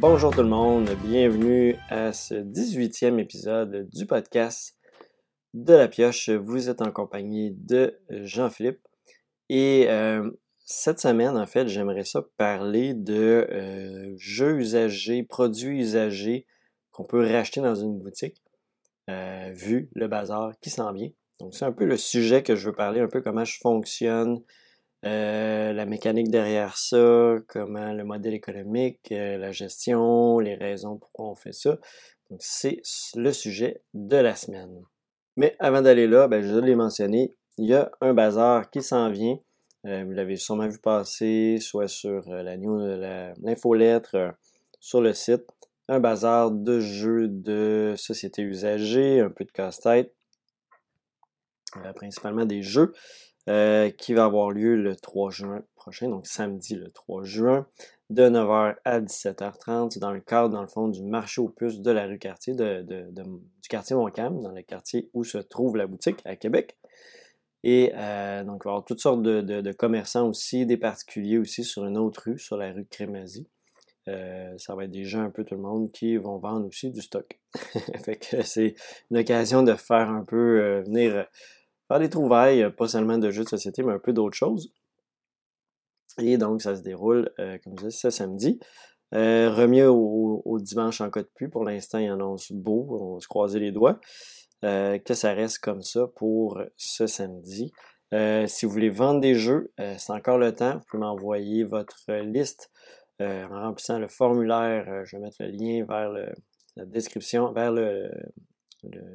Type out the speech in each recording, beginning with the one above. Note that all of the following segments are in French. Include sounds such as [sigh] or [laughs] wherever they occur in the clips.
Bonjour tout le monde, bienvenue à ce 18e épisode du podcast de la pioche. Vous êtes en compagnie de Jean-Philippe et euh, cette semaine, en fait, j'aimerais ça parler de euh, jeux usagés, produits usagés qu'on peut racheter dans une boutique, euh, vu le bazar qui s'en vient. Donc c'est un peu le sujet que je veux parler, un peu comment je fonctionne, euh, la mécanique derrière ça, comment le modèle économique, euh, la gestion, les raisons pourquoi on fait ça. C'est le sujet de la semaine. Mais avant d'aller là, ben, je l'ai mentionné, il y a un bazar qui s'en vient. Euh, vous l'avez sûrement vu passer, soit sur la l'infolettre, sur le site. Un bazar de jeux de société usagée, un peu de casse-tête, principalement des jeux. Euh, qui va avoir lieu le 3 juin prochain, donc samedi le 3 juin, de 9h à 17h30. dans le cadre, dans le fond, du marché aux puces de la rue Cartier, du quartier Montcalm, dans le quartier où se trouve la boutique à Québec. Et euh, donc, il va y avoir toutes sortes de, commerçants aussi, des particuliers aussi sur une autre rue, sur la rue Crémazie. Euh, ça va être des gens, un peu tout le monde, qui vont vendre aussi du stock. [laughs] fait que c'est une occasion de faire un peu venir faire des trouvailles, euh, pas seulement de jeux de société, mais un peu d'autres choses. Et donc, ça se déroule, euh, comme je disais, ce samedi. Euh, remis au, dimanche en cas de pluie. Pour l'instant, il annonce beau. On va se croiser les doigts. que ça reste comme ça pour ce samedi. si vous voulez vendre des jeux, c'est encore le temps. Vous pouvez m'envoyer votre liste en remplissant le formulaire. je vais mettre le lien vers la description, vers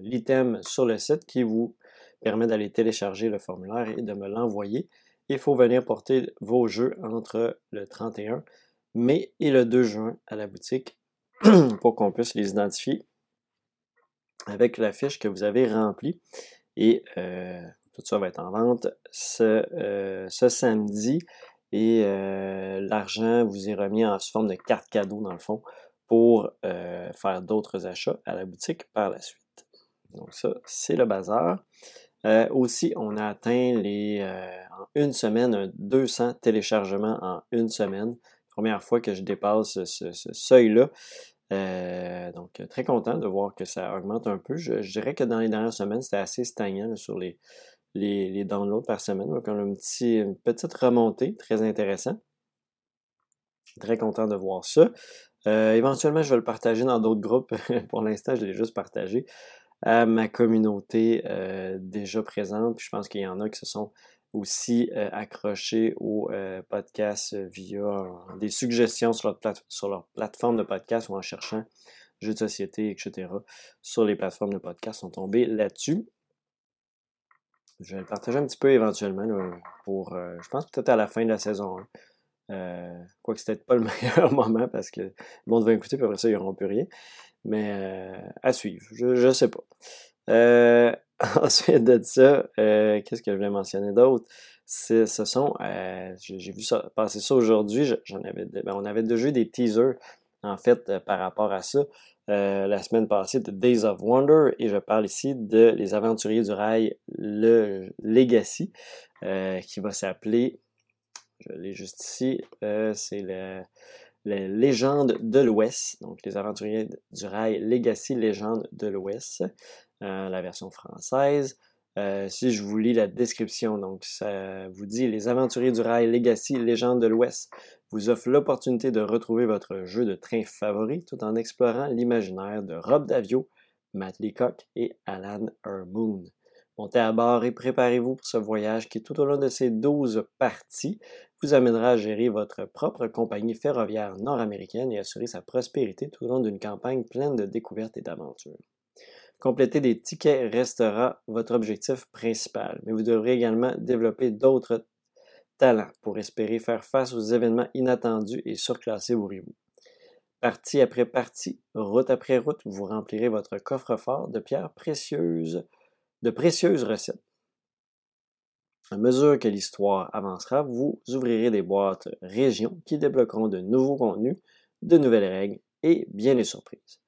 l'item sur le site qui vous permet d'aller télécharger le formulaire et de me l'envoyer. Il faut venir porter vos jeux entre le 31 mai et le 2 juin à la boutique [clears throat] pour qu'on puisse les identifier avec la fiche que vous avez remplie. Et euh, tout ça va être en vente ce, euh, samedi. Et euh, l'argent vous est remis en forme de carte cadeau, dans le fond, pour faire d'autres achats à la boutique par la suite. Donc ça, c'est le bazar. Euh, aussi, on a atteint les, euh, en une semaine 200 téléchargements en une semaine. Première fois que je dépasse ce, seuil-là. Euh, donc, très content de voir que ça augmente un peu. Je, dirais que dans les dernières semaines, c'était assez stagnant sur les, les, downloads par semaine. Donc, on a une, une petite remontée, très intéressant. Très content de voir ça. éventuellement, je vais le partager dans d'autres groupes. [laughs] Pour l'instant, je l'ai juste partagé à ma communauté euh, déjà présente. Puis je pense qu'il y en a qui se sont aussi euh, accrochés au euh, podcast via des suggestions sur leur, sur leur plateforme de podcast ou en cherchant jeux de société, etc. Sur les plateformes de podcast sont tombés là-dessus. Je vais le partager un petit peu éventuellement pour, je pense peut-être à la fin de la saison 1. quoique c'est peut-être pas le [laughs] meilleur moment parce que le monde va écouter, puis après ça, ils n'auront plus rien. Mais euh, à suivre, je ne sais pas. Euh, [laughs] ensuite de ça, euh, qu'est-ce que je voulais mentionner d'autre? Ce sont, j'ai vu ça passer ça aujourd'hui, ben, on avait déjà eu des teasers en fait par rapport à ça. la semaine passée de Days of Wonder et je parle ici de Les Aventuriers du Rail, le Legacy, qui va s'appeler, je l'ai juste ici, c'est le les légendes de l'Ouest, donc les aventuriers du rail Legacy Légende de l'Ouest, euh, la version française. Euh, si je vous lis la description, donc ça vous dit Les aventuriers du rail Legacy Légende de l'Ouest vous offre l'opportunité de retrouver votre jeu de train favori tout en explorant l'imaginaire de Rob Davio, Matt Leacock et Alan Hermoon. Montez à bord et préparez-vous pour ce voyage qui, tout au long de ces 12 parties, vous amènera à gérer votre propre compagnie ferroviaire nord-américaine et assurer sa prospérité tout au long d'une campagne pleine de découvertes et d'aventures. Compléter des tickets restera votre objectif principal, mais vous devrez également développer d'autres talents pour espérer faire face aux événements inattendus et surclasser vos rivaux. Partie après partie, route après route, vous remplirez votre coffre-fort de pierres précieuses de précieuses recettes. À mesure que l'histoire avancera, vous ouvrirez des boîtes régions qui débloqueront de nouveaux contenus, de nouvelles règles et bien des surprises.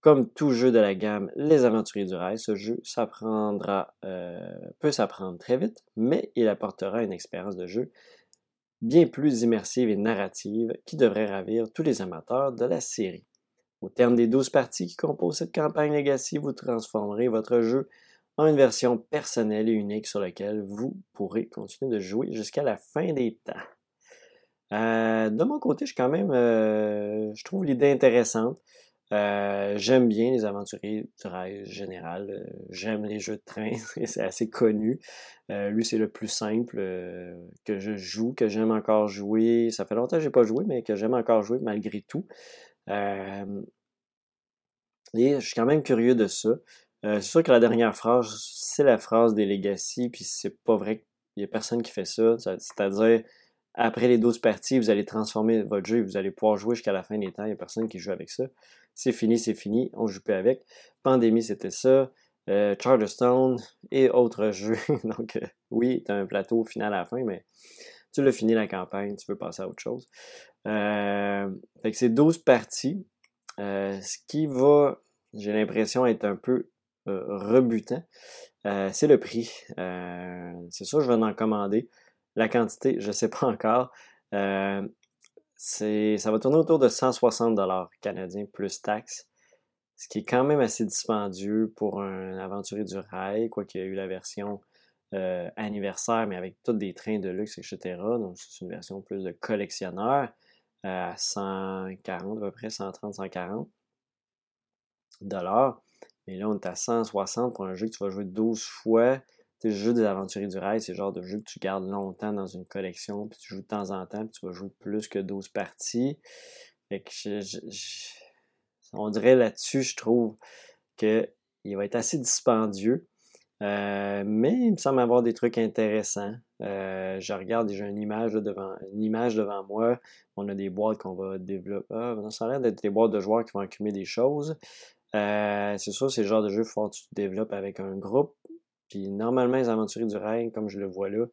Comme tout jeu de la gamme Les Aventuriers du Rail, ce jeu s'apprendra, euh, peut s'apprendre très vite, mais il apportera une expérience de jeu bien plus immersive et narrative qui devrait ravir tous les amateurs de la série. Au terme des 12 parties qui composent cette campagne Legacy, vous transformerez votre jeu en une version personnelle et unique sur laquelle vous pourrez continuer de jouer jusqu'à la fin des temps. Euh, de mon côté, je quand même, euh, je trouve l'idée intéressante. Euh, j'aime bien les aventuriers du rail général. j'aime les jeux de train, [laughs] c'est assez connu. lui, c'est le plus simple que je joue, que j'aime encore jouer. Ça fait longtemps que je n'ai pas joué, mais que j'aime encore jouer malgré tout. et je suis quand même curieux de ça. C'est sûr que la dernière phrase, c'est la phrase des Legacy, puis c'est pas vrai qu'il y a personne qui fait ça. C'est-à-dire, après les 12 parties, vous allez transformer votre jeu et vous allez pouvoir jouer jusqu'à la fin des temps. Il n'y a personne qui joue avec ça. C'est fini, c'est fini. On ne joue plus avec. Pandémie, c'était ça. Euh, Charterstone et autres [laughs] jeux. Donc, euh, oui, tu as un plateau final à la fin, mais tu l'as fini la campagne, tu veux passer à autre chose. Euh, fait que c'est 12 parties. ce qui va, j'ai l'impression, être un peu rebutant, c'est le prix. c'est ça, je vais en commander. La quantité, je ne sais pas encore. Euh, ça va tourner autour de 160 dollars canadiens plus taxes, ce qui est quand même assez dispendieux pour un aventurier du rail, quoi qu'il y ait eu la version euh, anniversaire, mais avec tous des trains de luxe, etc. Donc, c'est une version plus de collectionneur à 140, à peu près 130, 140 dollars. Mais là, on est à 160 pour un jeu que tu vas jouer 12 fois le jeu des aventuriers du rail, c'est le genre de jeu que tu gardes longtemps dans une collection, puis tu joues de temps en temps, puis tu vas jouer plus que 12 parties. Fait que on dirait là-dessus, je trouve qu'il va être assez dispendieux. Euh, mais il me semble avoir des trucs intéressants. Euh, je regarde, j'ai une image devant, une image devant moi. On a des boîtes qu'on va développer. Ah, ça a l'air d'être des boîtes de joueurs qui vont accumuler des choses. Euh, c'est sûr, c'est le genre de jeu que tu développes avec un groupe. Puis normalement, les aventuriers du rail, comme je le vois là,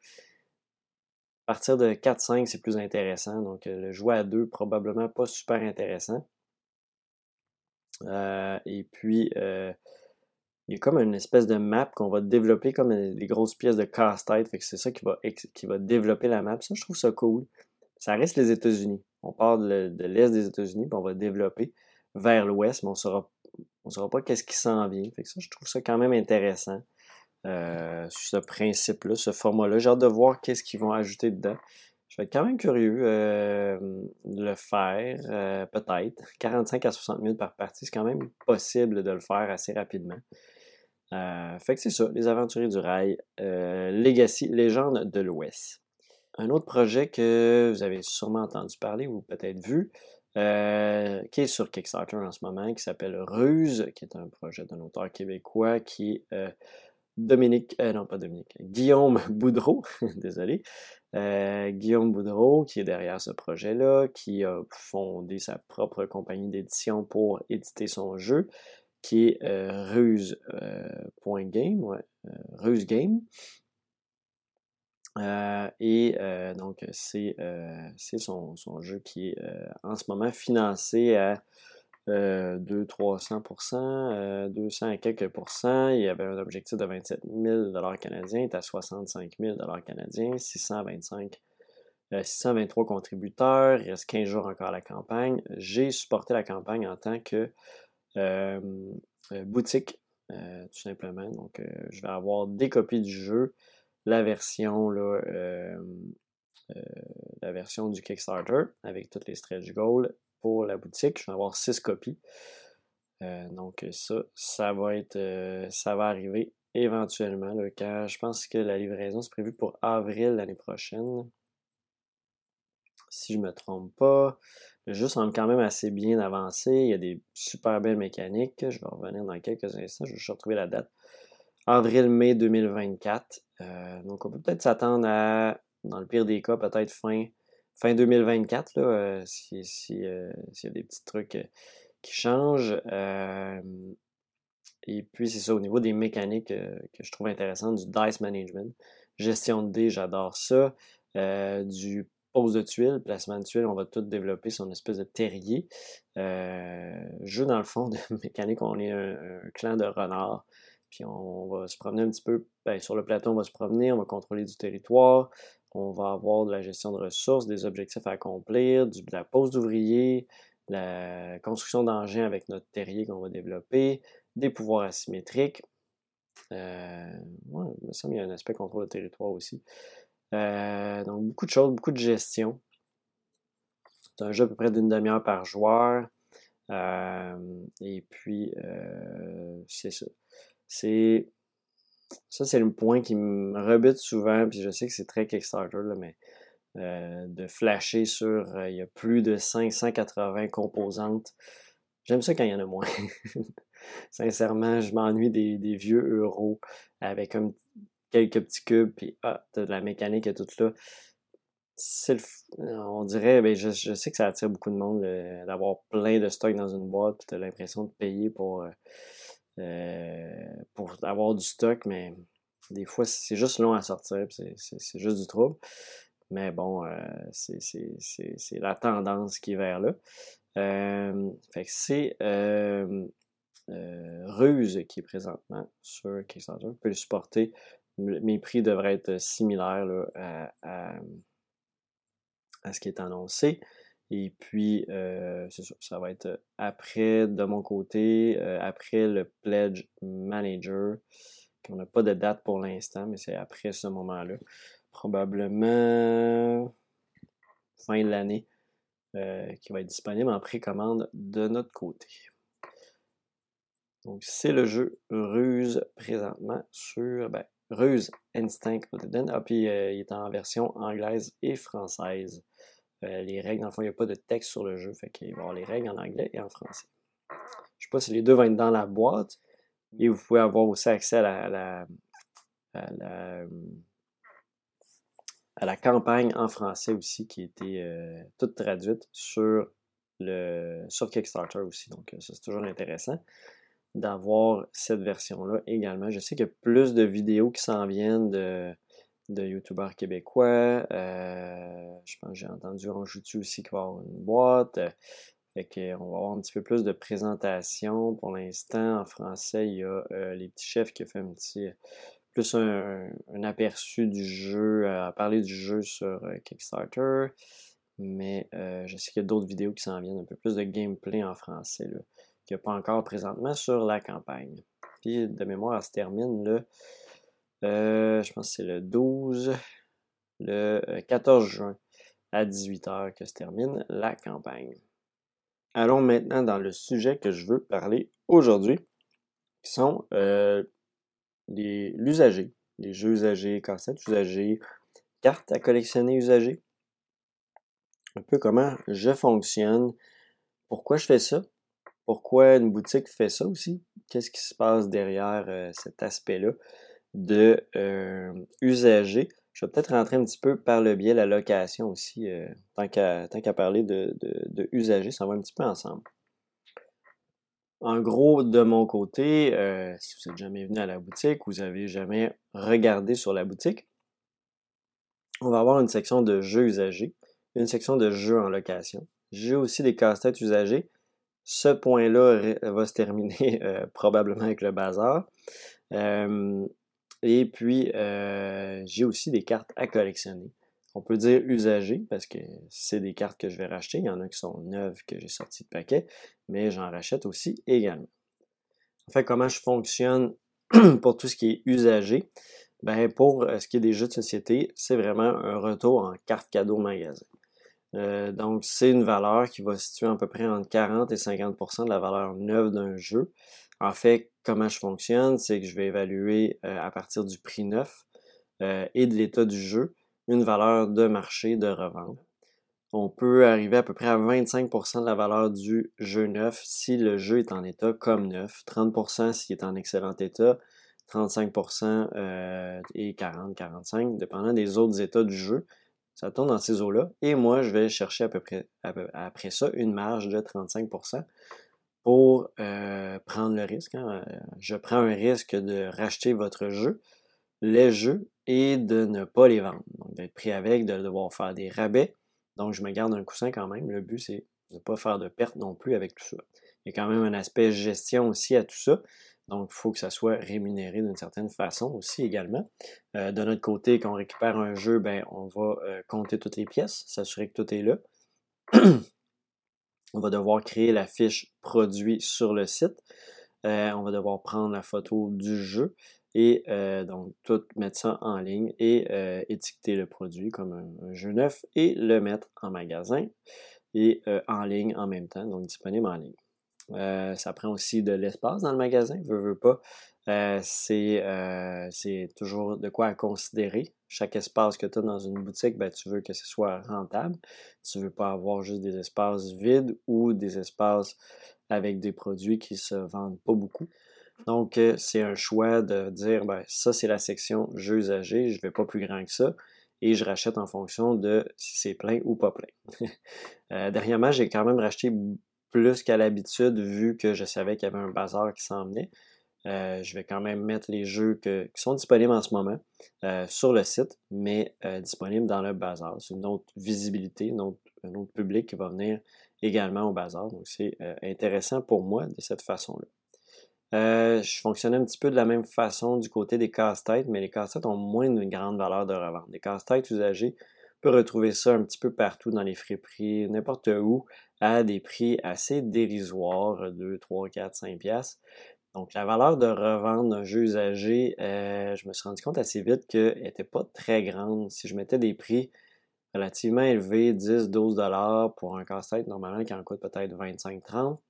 à partir de 4-5, c'est plus intéressant. Donc, euh, le jouer à 2, probablement pas super intéressant. Euh, et puis, il y a comme une espèce de map qu'on va développer comme des grosses pièces de casse-tête. Fait que c'est ça qui va, qui va développer la map. Ça, je trouve ça cool. Ça reste les États-Unis. On part de, l'est des États-Unis, puis on va développer vers l'ouest, mais on ne saura, on saura pas qu'est-ce qui s'en vient. Fait que ça, je trouve ça quand même intéressant. Euh, ce principe-là, ce format-là. J'ai hâte de voir qu'est-ce qu'ils vont ajouter dedans. Je vais être quand même curieux euh, de le faire, euh, peut-être. 45 à 60 minutes par partie, c'est quand même possible de le faire assez rapidement. fait que c'est ça, Les Aventuriers du Rail, Legacy, Légende de l'Ouest. Un autre projet que vous avez sûrement entendu parler ou peut-être vu, qui est sur Kickstarter en ce moment, qui s'appelle Ruse, qui est un projet d'un auteur québécois qui est Dominique, euh, non pas Dominique, Guillaume [laughs] Boudreau, [laughs] désolé, euh, Guillaume Boudreau qui est derrière ce projet-là, qui a fondé sa propre compagnie d'édition pour éditer son jeu, qui est euh, Ruse.game, ouais, Ruse Game. Et donc, c'est son, son, jeu qui est en ce moment financé à 200-300%, 200 euh, et quelques pourcents. Il y avait un objectif de 27 000 canadiens, il est à 65 000 canadiens, 625 623 euh, contributeurs, il reste 15 jours encore à la campagne. J'ai supporté la campagne en tant que euh, boutique, tout simplement. Donc, je vais avoir des copies du jeu, la version, là, la version du Kickstarter avec toutes les stretch goals pour la boutique. Je vais avoir 6 copies. Euh, donc ça, ça va être euh, ça va arriver éventuellement. car je pense que la livraison est prévue pour avril l'année prochaine. Si je ne me trompe pas. Le jeu semble quand même assez bien avancé. Il y a des super belles mécaniques. Je vais revenir dans quelques instants. Je vais retrouver la date. Avril-mai 2024. Euh, donc on peut peut-être s'attendre à, dans le pire des cas, peut-être fin fin 2024, là, euh, s'il euh, y a des petits trucs qui changent. et puis, c'est ça, au niveau des mécaniques que je trouve intéressantes, du dice management, gestion de dés, j'adore ça. du pose de tuiles, placement de tuiles, on va tout développer son espèce de terrier. jeu dans le fond [laughs] de mécanique, on est un, clan de renards. On va se promener un petit peu ben, sur le plateau, on va se promener, on va contrôler du territoire. on va avoir de la gestion de ressources, des objectifs à accomplir, de la pose d'ouvriers, la construction d'engins avec notre terrier qu'on va développer, des pouvoirs asymétriques. Euh, il y a un aspect contrôle de territoire aussi. Euh, donc, beaucoup de choses, beaucoup de gestion. C'est un jeu à peu près d'une demi-heure par joueur. Euh, et puis, c'est ça. C'est ça, c'est le point qui me rebute souvent, puis je sais que c'est très Kickstarter, là, mais euh, de flasher sur euh, il y a plus de 580 composantes. J'aime ça quand il y en a moins. [laughs] Sincèrement, je m'ennuie des, vieux euros avec quelques petits cubes, puis ah, de la mécanique et tout là. on dirait, ben, je, sais que ça attire beaucoup de monde d'avoir plein de stocks dans une boîte, puis tu as l'impression de payer pour. Euh, pour avoir du stock, mais des fois, c'est juste long à sortir, c'est juste du trouble. Mais bon, euh, c'est la tendance qui est vers là. Euh, fait que c'est Ruse qui est présentement sur Kickstarter. Vous pouvez le supporter. Mes prix devraient être similaires à, ce qui est annoncé. Et puis, euh, c'est ça, ça va être après, de mon côté, euh, après le Pledge Manager, qu'on n'a pas de date pour l'instant, mais c'est après ce moment-là. Probablement fin de l'année, euh, qui va être disponible en précommande de notre côté. Donc, c'est le jeu Ruse présentement sur ben, Ruse Instinct Ah, puis il est en version anglaise et française. Euh, les règles, dans le fond, il n'y a pas de texte sur le jeu, fait qu'il va y avoir les règles en anglais et en français. Je ne sais pas si les deux vont être dans la boîte, et vous pouvez avoir aussi accès à la, campagne en français aussi, qui a été euh, toute traduite sur, le, sur Kickstarter aussi. Donc, ça, c'est toujours intéressant d'avoir cette version-là également. Je sais qu'il y a plus de vidéos qui s'en viennent de de youtubeurs québécois. Euh, je pense que j'ai entendu Ronjoutu aussi qui va avoir une boîte. Fait qu'on va avoir un petit peu plus de présentation. Pour l'instant, en français, il y a euh, les petits chefs qui ont fait un petit plus un, aperçu du jeu, à parler du jeu sur euh, Kickstarter. Mais je sais qu'il y a d'autres vidéos qui s'en viennent, un peu plus de gameplay en français, qu'il n'y a pas encore présentement sur la campagne. Puis de mémoire, elle se termine là. Euh, je pense que c'est le 12, le 14 euh, juin à 18h que se termine la campagne. Allons maintenant dans le sujet que je veux parler aujourd'hui, qui sont euh, l'usager, les jeux usagés, cassettes usagées, cartes à collectionner usagées. Un peu comment je fonctionne, pourquoi je fais ça, pourquoi une boutique fait ça aussi, qu'est-ce qui se passe derrière cet aspect-là de euh, usagers. Je vais peut-être rentrer un petit peu par le biais de la location aussi, euh, tant qu'à parler de, de, usagers, ça va un petit peu ensemble. En gros, de mon côté, euh, si vous n'êtes jamais venu à la boutique, vous n'avez jamais regardé sur la boutique, on va avoir une section de jeux usagés, une section de jeux en location. J'ai aussi des casse-têtes usagés. Ce point-là va se terminer [laughs] probablement avec le bazar. Et puis, euh, j'ai aussi des cartes à collectionner. On peut dire usagées parce que c'est des cartes que je vais racheter. Il y en a qui sont neuves que j'ai sorties de paquet, mais j'en rachète aussi également. En fait, comment je fonctionne [clears throat] pour tout ce qui est usagé? Ben, pour euh, ce qui est des jeux de société, c'est vraiment un retour en carte cadeau magasin. Euh, donc, c'est une valeur qui va se situer à peu près entre 40 et 50% de la valeur neuve d'un jeu. En fait, comment je fonctionne, c'est que je vais évaluer euh, à partir du prix neuf euh, et de l'état du jeu une valeur de marché de revente. On peut arriver à peu près à 25% de la valeur du jeu neuf si le jeu est en état comme neuf, 30% s'il est en excellent état, 35% euh, et 40-45%, dépendant des autres états du jeu. Ça tourne dans ces eaux-là. Et moi, je vais chercher à peu près après ça une marge de 35% pour euh, prendre le risque. Hein. Je prends un risque de racheter votre jeu, les jeux, et de ne pas les vendre. Donc, d'être pris avec, de devoir faire des rabais. Donc, je me garde un coussin quand même. Le but, c'est de ne pas faire de perte non plus avec tout ça. Il y a quand même un aspect gestion aussi à tout ça. Donc, il faut que ça soit rémunéré d'une certaine façon aussi également. de notre côté, quand on récupère un jeu, ben, on va compter toutes les pièces, s'assurer que tout est là. [clears throat] on va devoir créer la fiche produit sur le site. on va devoir prendre la photo du jeu et donc tout mettre ça en ligne et étiqueter le produit comme un, jeu neuf et le mettre en magasin et en ligne en même temps, donc disponible en ligne. ça prend aussi de l'espace dans le magasin, veux, veux pas. c'est toujours de quoi à considérer. Chaque espace que tu as dans une boutique, ben, tu veux que ce soit rentable. Tu ne veux pas avoir juste des espaces vides ou des espaces avec des produits qui ne se vendent pas beaucoup. Donc, euh, c'est un choix de dire, ben, ça, c'est la section jeux usagés, je ne vais pas plus grand que ça, et je rachète en fonction de si c'est plein ou pas plein. [laughs] euh, dernièrement, j'ai quand même racheté plus qu'à l'habitude, vu que je savais qu'il y avait un bazar qui s'en venait. Euh, je vais quand même mettre les jeux qui sont disponibles en ce moment euh, sur le site, mais disponibles dans le bazar. C'est une autre visibilité, un autre public qui va venir également au bazar. Donc, c'est intéressant pour moi de cette façon-là. Euh, je fonctionnais un petit peu de la même façon du côté des casse-têtes, mais les casse-têtes ont moins de grande valeur de revente. Les casse-têtes usagés, on peut retrouver ça un petit peu partout dans les friperies, n'importe où, à des prix assez dérisoires, 2, 3, 4, 5 piastres. Donc la valeur de revente d'un jeu usagé, euh, je me suis rendu compte assez vite qu'elle n'était pas très grande. Si je mettais des prix relativement élevés, 10, 12 dollars pour un casse-tête, normalement qui en coûte peut-être 25, 30,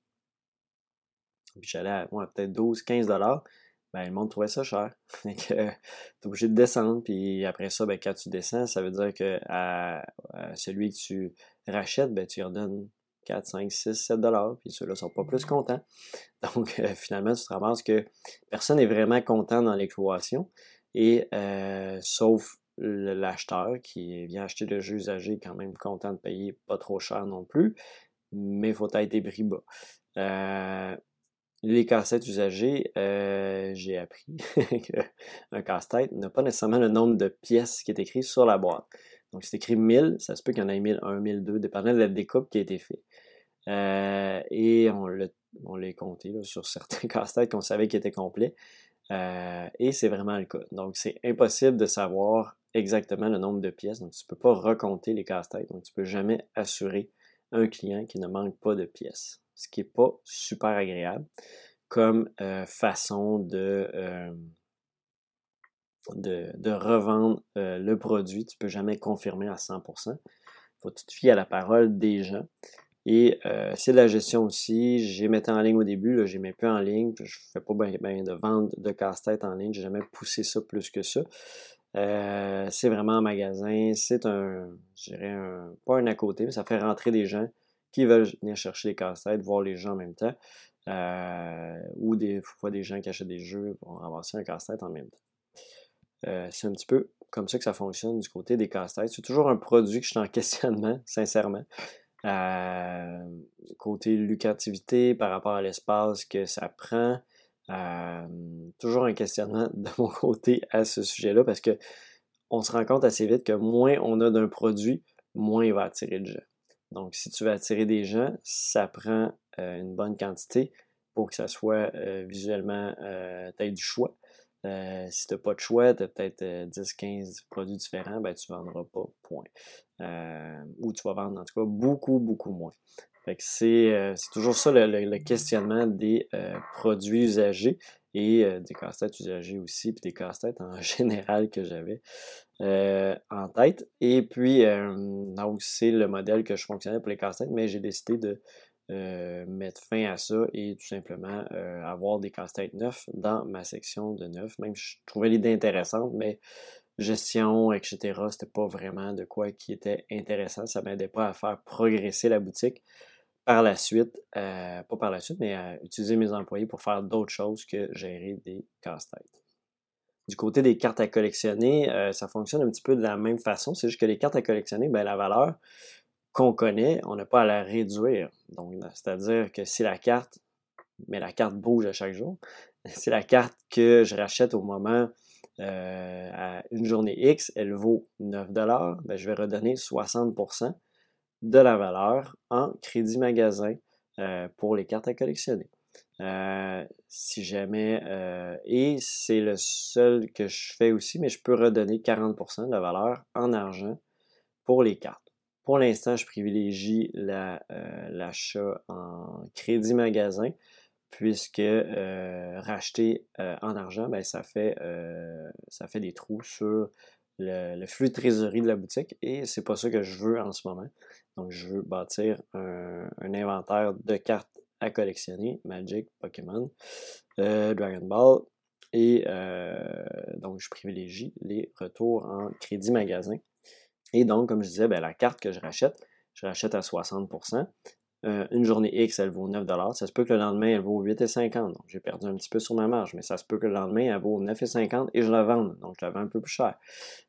puis j'allais à peut-être 12, 15 dollars, ben, le monde trouvait ça cher. [laughs] tu es obligé de descendre, puis après ça, ben, quand tu descends, ça veut dire que à, celui que tu rachètes, ben, tu lui redonnes 4, 5, 6, 7 dollars, puis ceux-là sont pas plus contents. [laughs] Donc, euh, finalement, tu te ramasses que personne n'est vraiment content dans l'exploitation, et euh, sauf l'acheteur qui vient acheter le jeu usagé, quand même content de payer pas trop cher non plus, mais il faut être des prix bas. Euh, les cassettes usagées, euh, j'ai appris [laughs] qu'un casse-tête n'a pas nécessairement le nombre de pièces qui est écrit sur la boîte. Donc, c'est écrit 1000, ça se peut qu'il y en ait 1001, 1002, dépendant de la découpe qui a été faite. Euh, et on l'a compté sur certains [laughs] casse-têtes qu'on savait qu'ils étaient complets. Euh, et c'est vraiment le cas. Donc, c'est impossible de savoir exactement le nombre de pièces. Donc, tu ne peux pas recompter les casse-têtes. Donc, tu ne peux jamais assurer un client qui ne manque pas de pièces ce qui n'est pas super agréable comme euh, façon de, de, revendre le produit. Tu ne peux jamais confirmer à 100%. Il faut tout fier à la parole des gens. Et c'est de la gestion aussi. J'ai mis en ligne au début, j'ai mis peu en ligne. Je ne fais pas bien de vente de casse-tête en ligne. Je n'ai jamais poussé ça plus que ça. c'est vraiment un magasin. C'est un, je dirais, un, pas un à côté, mais ça fait rentrer des gens qui veulent venir chercher des casse-têtes, voir les gens en même temps, euh, ou des fois des gens qui achètent des jeux vont ramasser un casse-tête en même temps. Euh, c'est un petit peu comme ça que ça fonctionne du côté des casse-têtes. C'est toujours un produit que je suis en [laughs] questionnement, sincèrement. Euh, côté lucrativité par rapport à l'espace que ça prend, toujours un questionnement [laughs] de mon côté à ce sujet-là parce que on se rend compte assez vite que moins on a d'un produit, moins il va attirer de gens. Donc, si tu veux attirer des gens, ça prend euh, une bonne quantité pour que ça soit euh, visuellement, euh, tu du choix. Si tu n'as pas de choix, tu as peut-être 10-15 produits différents, ben, tu ne vendras pas, point. ou tu vas vendre en tout cas beaucoup, beaucoup moins. c'est, toujours ça le questionnement des produits usagés et des casse-têtes usagés aussi, puis des casse-têtes en [laughs] général que j'avais en tête. Et puis, donc, c'est le modèle que je fonctionnais pour les casse-têtes, mais j'ai décidé de mettre fin à ça et tout simplement avoir des casse-têtes neufs dans ma section de neuf. Même je trouvais l'idée intéressante, mais gestion, etc., c'était pas vraiment de quoi qui était intéressant. Ça m'aidait pas à faire progresser la boutique par la suite, euh, pas par la suite, mais à utiliser mes employés pour faire d'autres choses que gérer des casse-têtes. Du côté des cartes à collectionner, euh, ça fonctionne un petit peu de la même façon. C'est juste que les cartes à collectionner, ben, la valeur qu'on connaît, on n'a pas à la réduire. Donc, c'est-à-dire que si la carte, mais la carte bouge à chaque jour, [laughs] si la carte que je rachète au moment euh, à une journée X, elle vaut 9 ben, je vais redonner 60% de la valeur en crédit magasin euh, pour les cartes à collectionner. si jamais, et c'est le seul que je fais aussi, mais je peux redonner 40% de la valeur en argent pour les cartes. Pour l'instant, je privilégie l'achat en crédit magasin puisque euh, racheter euh, en argent, ben, ça, fait, euh, ça fait des trous sur le, flux de trésorerie de la boutique et c'est pas ça que je veux en ce moment. Donc, je veux bâtir un, inventaire de cartes à collectionner, Magic, Pokémon, Dragon Ball, et donc je privilégie les retours en crédit magasin. Et donc, comme je disais, ben, la carte que je rachète, je rachète à 60%. Euh, une journée X, elle vaut 9 Ça se peut que le lendemain, elle vaut 8,50 Donc, j'ai perdu un petit peu sur ma marge, mais ça se peut que le lendemain, elle vaut 9,50 et je la vende. Donc, je la vends un peu plus cher.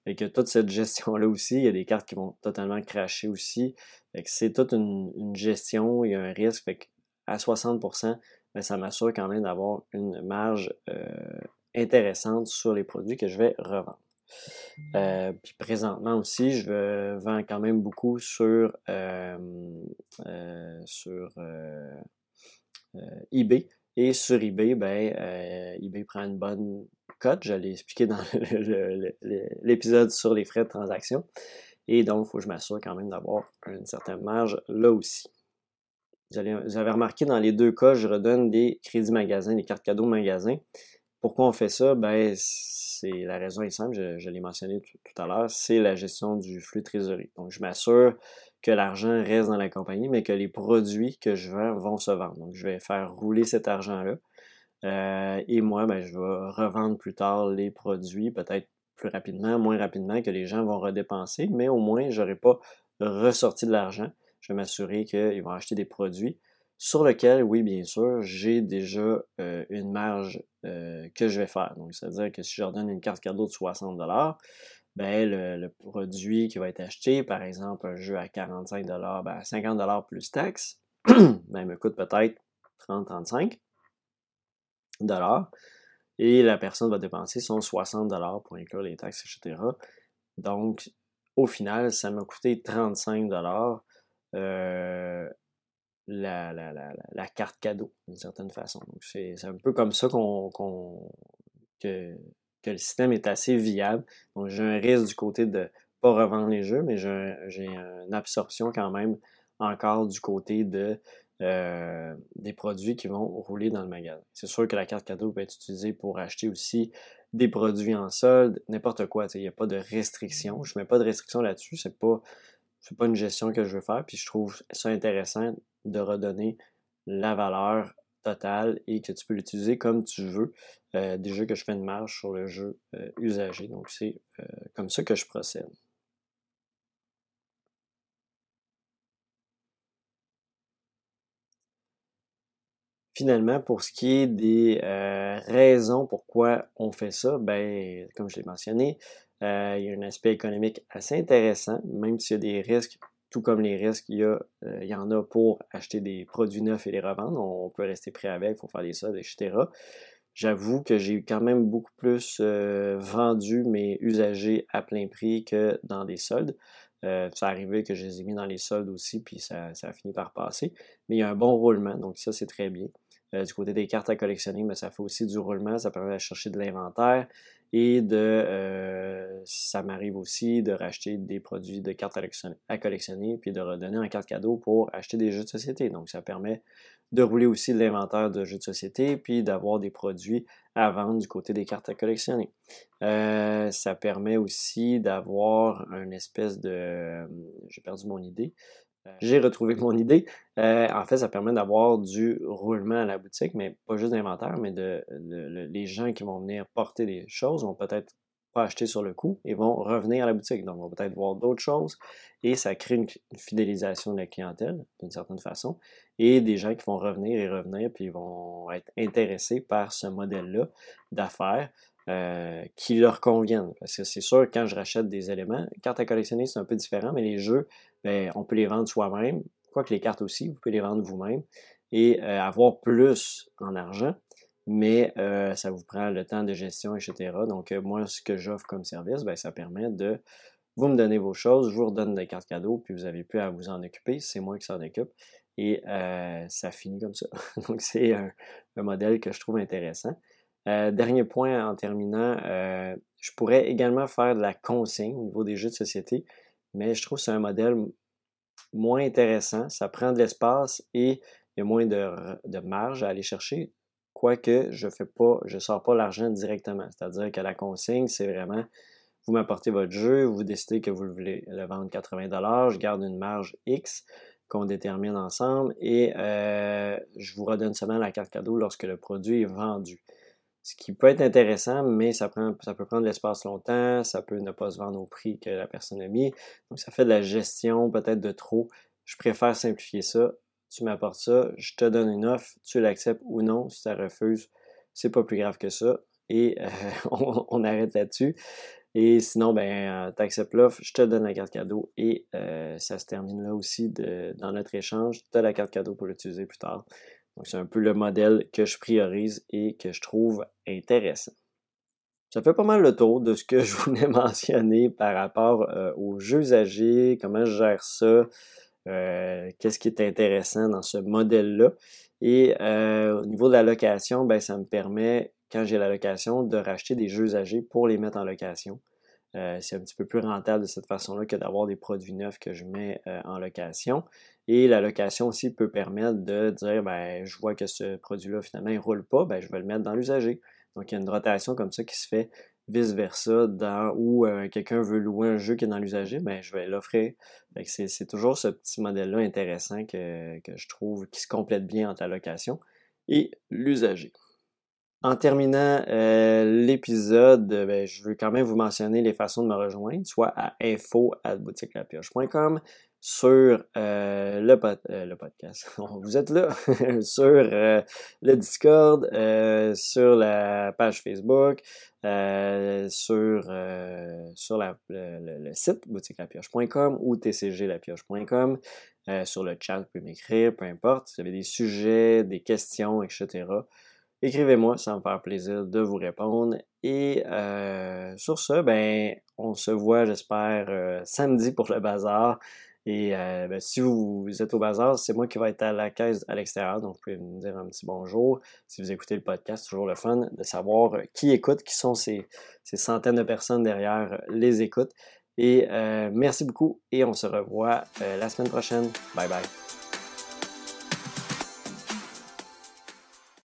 Et que toute cette gestion-là aussi, il y a des cartes qui vont totalement cracher aussi. que c'est toute une, gestion, il y a un risque. Fait à 60%, ben, ça m'assure quand même d'avoir une marge euh, intéressante sur les produits que je vais revendre. Euh, puis présentement aussi, je vends quand même beaucoup sur, euh, euh, sur eBay. Et sur eBay, ben, eBay prend une bonne cote. Je l'ai expliqué dans [laughs] l'épisode sur les frais de transaction. Et donc, il faut que je m'assure quand même d'avoir une certaine marge là aussi. Vous, avez remarqué dans les deux cas, je redonne des crédits magasins, des cartes cadeaux magasins. Pourquoi on fait ça? Ben, c'est la raison est simple, je, l'ai mentionné tout, à l'heure, c'est la gestion du flux de trésorerie. Donc, je m'assure que l'argent reste dans la compagnie, mais que les produits que je vends vont se vendre. Donc, je vais faire rouler cet argent-là. Euh, et moi, ben, je vais revendre plus tard les produits, peut-être plus rapidement, moins rapidement, que les gens vont redépenser, mais au moins, je n'aurai pas ressorti de l'argent. Je vais m'assurer qu'ils vont acheter des produits sur lequel, oui, bien sûr, j'ai déjà euh, une marge euh, que je vais faire. Donc, c'est-à-dire que si je leur donne une carte cadeau de 60 ben, le, produit qui va être acheté, par exemple, un jeu à 45 ben, 50 plus taxes, [clears throat] ben, me coûte peut-être 30-35 et la personne va dépenser son 60 pour inclure les taxes, etc. Donc, au final, ça m'a coûté 35 euh, la, carte cadeau, d'une certaine façon. C'est un peu comme ça qu'on que, que, le système est assez viable. Donc, j'ai un risque du côté de pas revendre les jeux, mais j'ai une absorption quand même encore du côté euh, des produits qui vont rouler dans le magasin. C'est sûr que la carte cadeau peut être utilisée pour acheter aussi des produits en solde, n'importe quoi. Il n'y a pas de restriction. Je ne mets pas de restriction là-dessus. C'est pas c'est pas une gestion que je veux faire, puis je trouve ça intéressant de redonner la valeur totale et que tu peux l'utiliser comme tu veux. Euh, déjà que je fais une marge sur le jeu euh, usagé. Donc c'est euh, comme ça que je procède. Finalement, pour ce qui est des raisons pourquoi on fait ça, ben, comme je l'ai mentionné, euh, il y a un aspect économique assez intéressant, même s'il y a des risques, tout comme les risques, il y, a, euh, il y en a pour acheter des produits neufs et les revendre. On peut rester prêt avec, il faut faire des soldes, etc. J'avoue que j'ai quand même beaucoup plus euh, vendu mes usagers à plein prix que dans des soldes. ça arrivait que je les ai mis dans les soldes aussi, puis ça, ça a fini par passer. Mais il y a un bon roulement, donc ça, c'est très bien. du côté des cartes à collectionner, mais ça fait aussi du roulement, ça permet de chercher de l'inventaire. Et de, euh, ça m'arrive aussi de racheter des produits de cartes à collectionner, puis de redonner en carte cadeau pour acheter des jeux de société. Donc, ça permet de rouler aussi l'inventaire de jeux de société, puis d'avoir des produits à vendre du côté des cartes à collectionner. Euh, ça permet aussi d'avoir une espèce de... J'ai perdu mon idée. Euh, j'ai retrouvé mon idée. Euh, en fait, ça permet d'avoir du roulement à la boutique, mais pas juste d'inventaire, mais de, les gens qui vont venir porter des choses vont peut-être pas acheter sur le coup et vont revenir à la boutique. Donc, vont peut-être voir d'autres choses et ça crée une, fidélisation de la clientèle d'une certaine façon et des gens qui vont revenir et revenir puis vont être intéressés par ce modèle-là d'affaires. Euh, qui leur conviennent. Parce que c'est sûr, quand je rachète des éléments, cartes à collectionner, c'est un peu différent, mais les jeux, ben, on peut les vendre soi-même, quoique les cartes aussi, vous pouvez les vendre vous-même et euh, avoir plus en argent, mais euh, ça vous prend le temps de gestion, etc. Donc, moi, ce que j'offre comme service, ben, ça permet de vous me donnez vos choses, je vous redonne des cartes cadeaux, puis vous n'avez plus à vous en occuper, c'est moi qui s'en occupe. et ça finit comme ça. [laughs] Donc c'est un, modèle que je trouve intéressant. dernier point en terminant, je pourrais également faire de la consigne au niveau des jeux de société, mais je trouve que c'est un modèle moins intéressant. Ça prend de l'espace et il y a moins de, marge à aller chercher quoique je fais pas, je sors pas l'argent directement. C'est-à-dire que la consigne, c'est vraiment vous m'apportez votre jeu, vous décidez que vous voulez le vendre 80$, je garde une marge X qu'on détermine ensemble et euh, je vous redonne seulement la carte cadeau lorsque le produit est vendu. Ce qui peut être intéressant, mais ça, peut prendre l'espace longtemps, ça peut ne pas se vendre au prix que la personne a mis. Donc ça fait de la gestion peut-être de trop. Je préfère simplifier ça tu m'apportes ça, je te donne une offre, tu l'acceptes ou non. Si tu refuses, c'est pas plus grave que ça. Et euh, [laughs] on, arrête là-dessus. Et sinon, ben, euh, tu acceptes l'offre, je te donne la carte cadeau et euh, ça se termine là aussi dans notre échange. Tu as la carte cadeau pour l'utiliser plus tard. Donc, c'est un peu le modèle que je priorise et que je trouve intéressant. Ça fait pas mal le tour de ce que [laughs] je voulais mentionner par rapport aux jeux âgés, comment je gère ça, euh, qu'est-ce qui est intéressant dans ce modèle-là. Et euh, au niveau de la location, ben, ça me permet, quand j'ai la location, de racheter des jeux âgés pour les mettre en location. Euh, c'est un petit peu plus rentable de cette façon-là que d'avoir des produits neufs que je mets en location. Et la location aussi peut permettre de dire, ben, je vois que ce produit-là, finalement, il ne roule pas, ben, je vais le mettre dans l'usager. Donc, il y a une rotation comme ça qui se fait vice-versa, dans où euh, quelqu'un veut louer un jeu qui est dans l'usager, ben, je vais l'offrir. C'est toujours ce petit modèle-là intéressant que, je trouve qui se complète bien entre la location et l'usager. En terminant euh, l'épisode, ben, je veux quand même vous mentionner les façons de me rejoindre, soit à info.boutiquelapioche.com, sur euh, le, euh, le, podcast. [laughs] Vous êtes là [laughs] sur euh, le Discord, sur la page Facebook, sur, sur la, le, site boutiquelapioche.com ou tcglapioche.com. sur le chat, vous pouvez m'écrire, peu importe. Si vous avez des sujets, des questions, etc. Écrivez-moi, ça me faire plaisir de vous répondre. Et sur ce, ben, on se voit, j'espère, samedi pour le bazar. Et euh, ben, si vous, êtes au bazar, c'est moi qui vais être à la caisse à l'extérieur, donc vous pouvez me dire un petit bonjour. Si vous écoutez le podcast, toujours le fun de savoir euh, qui écoute, qui sont ces, centaines de personnes derrière euh, les écoutes. Et merci beaucoup et on se revoit la semaine prochaine. Bye bye.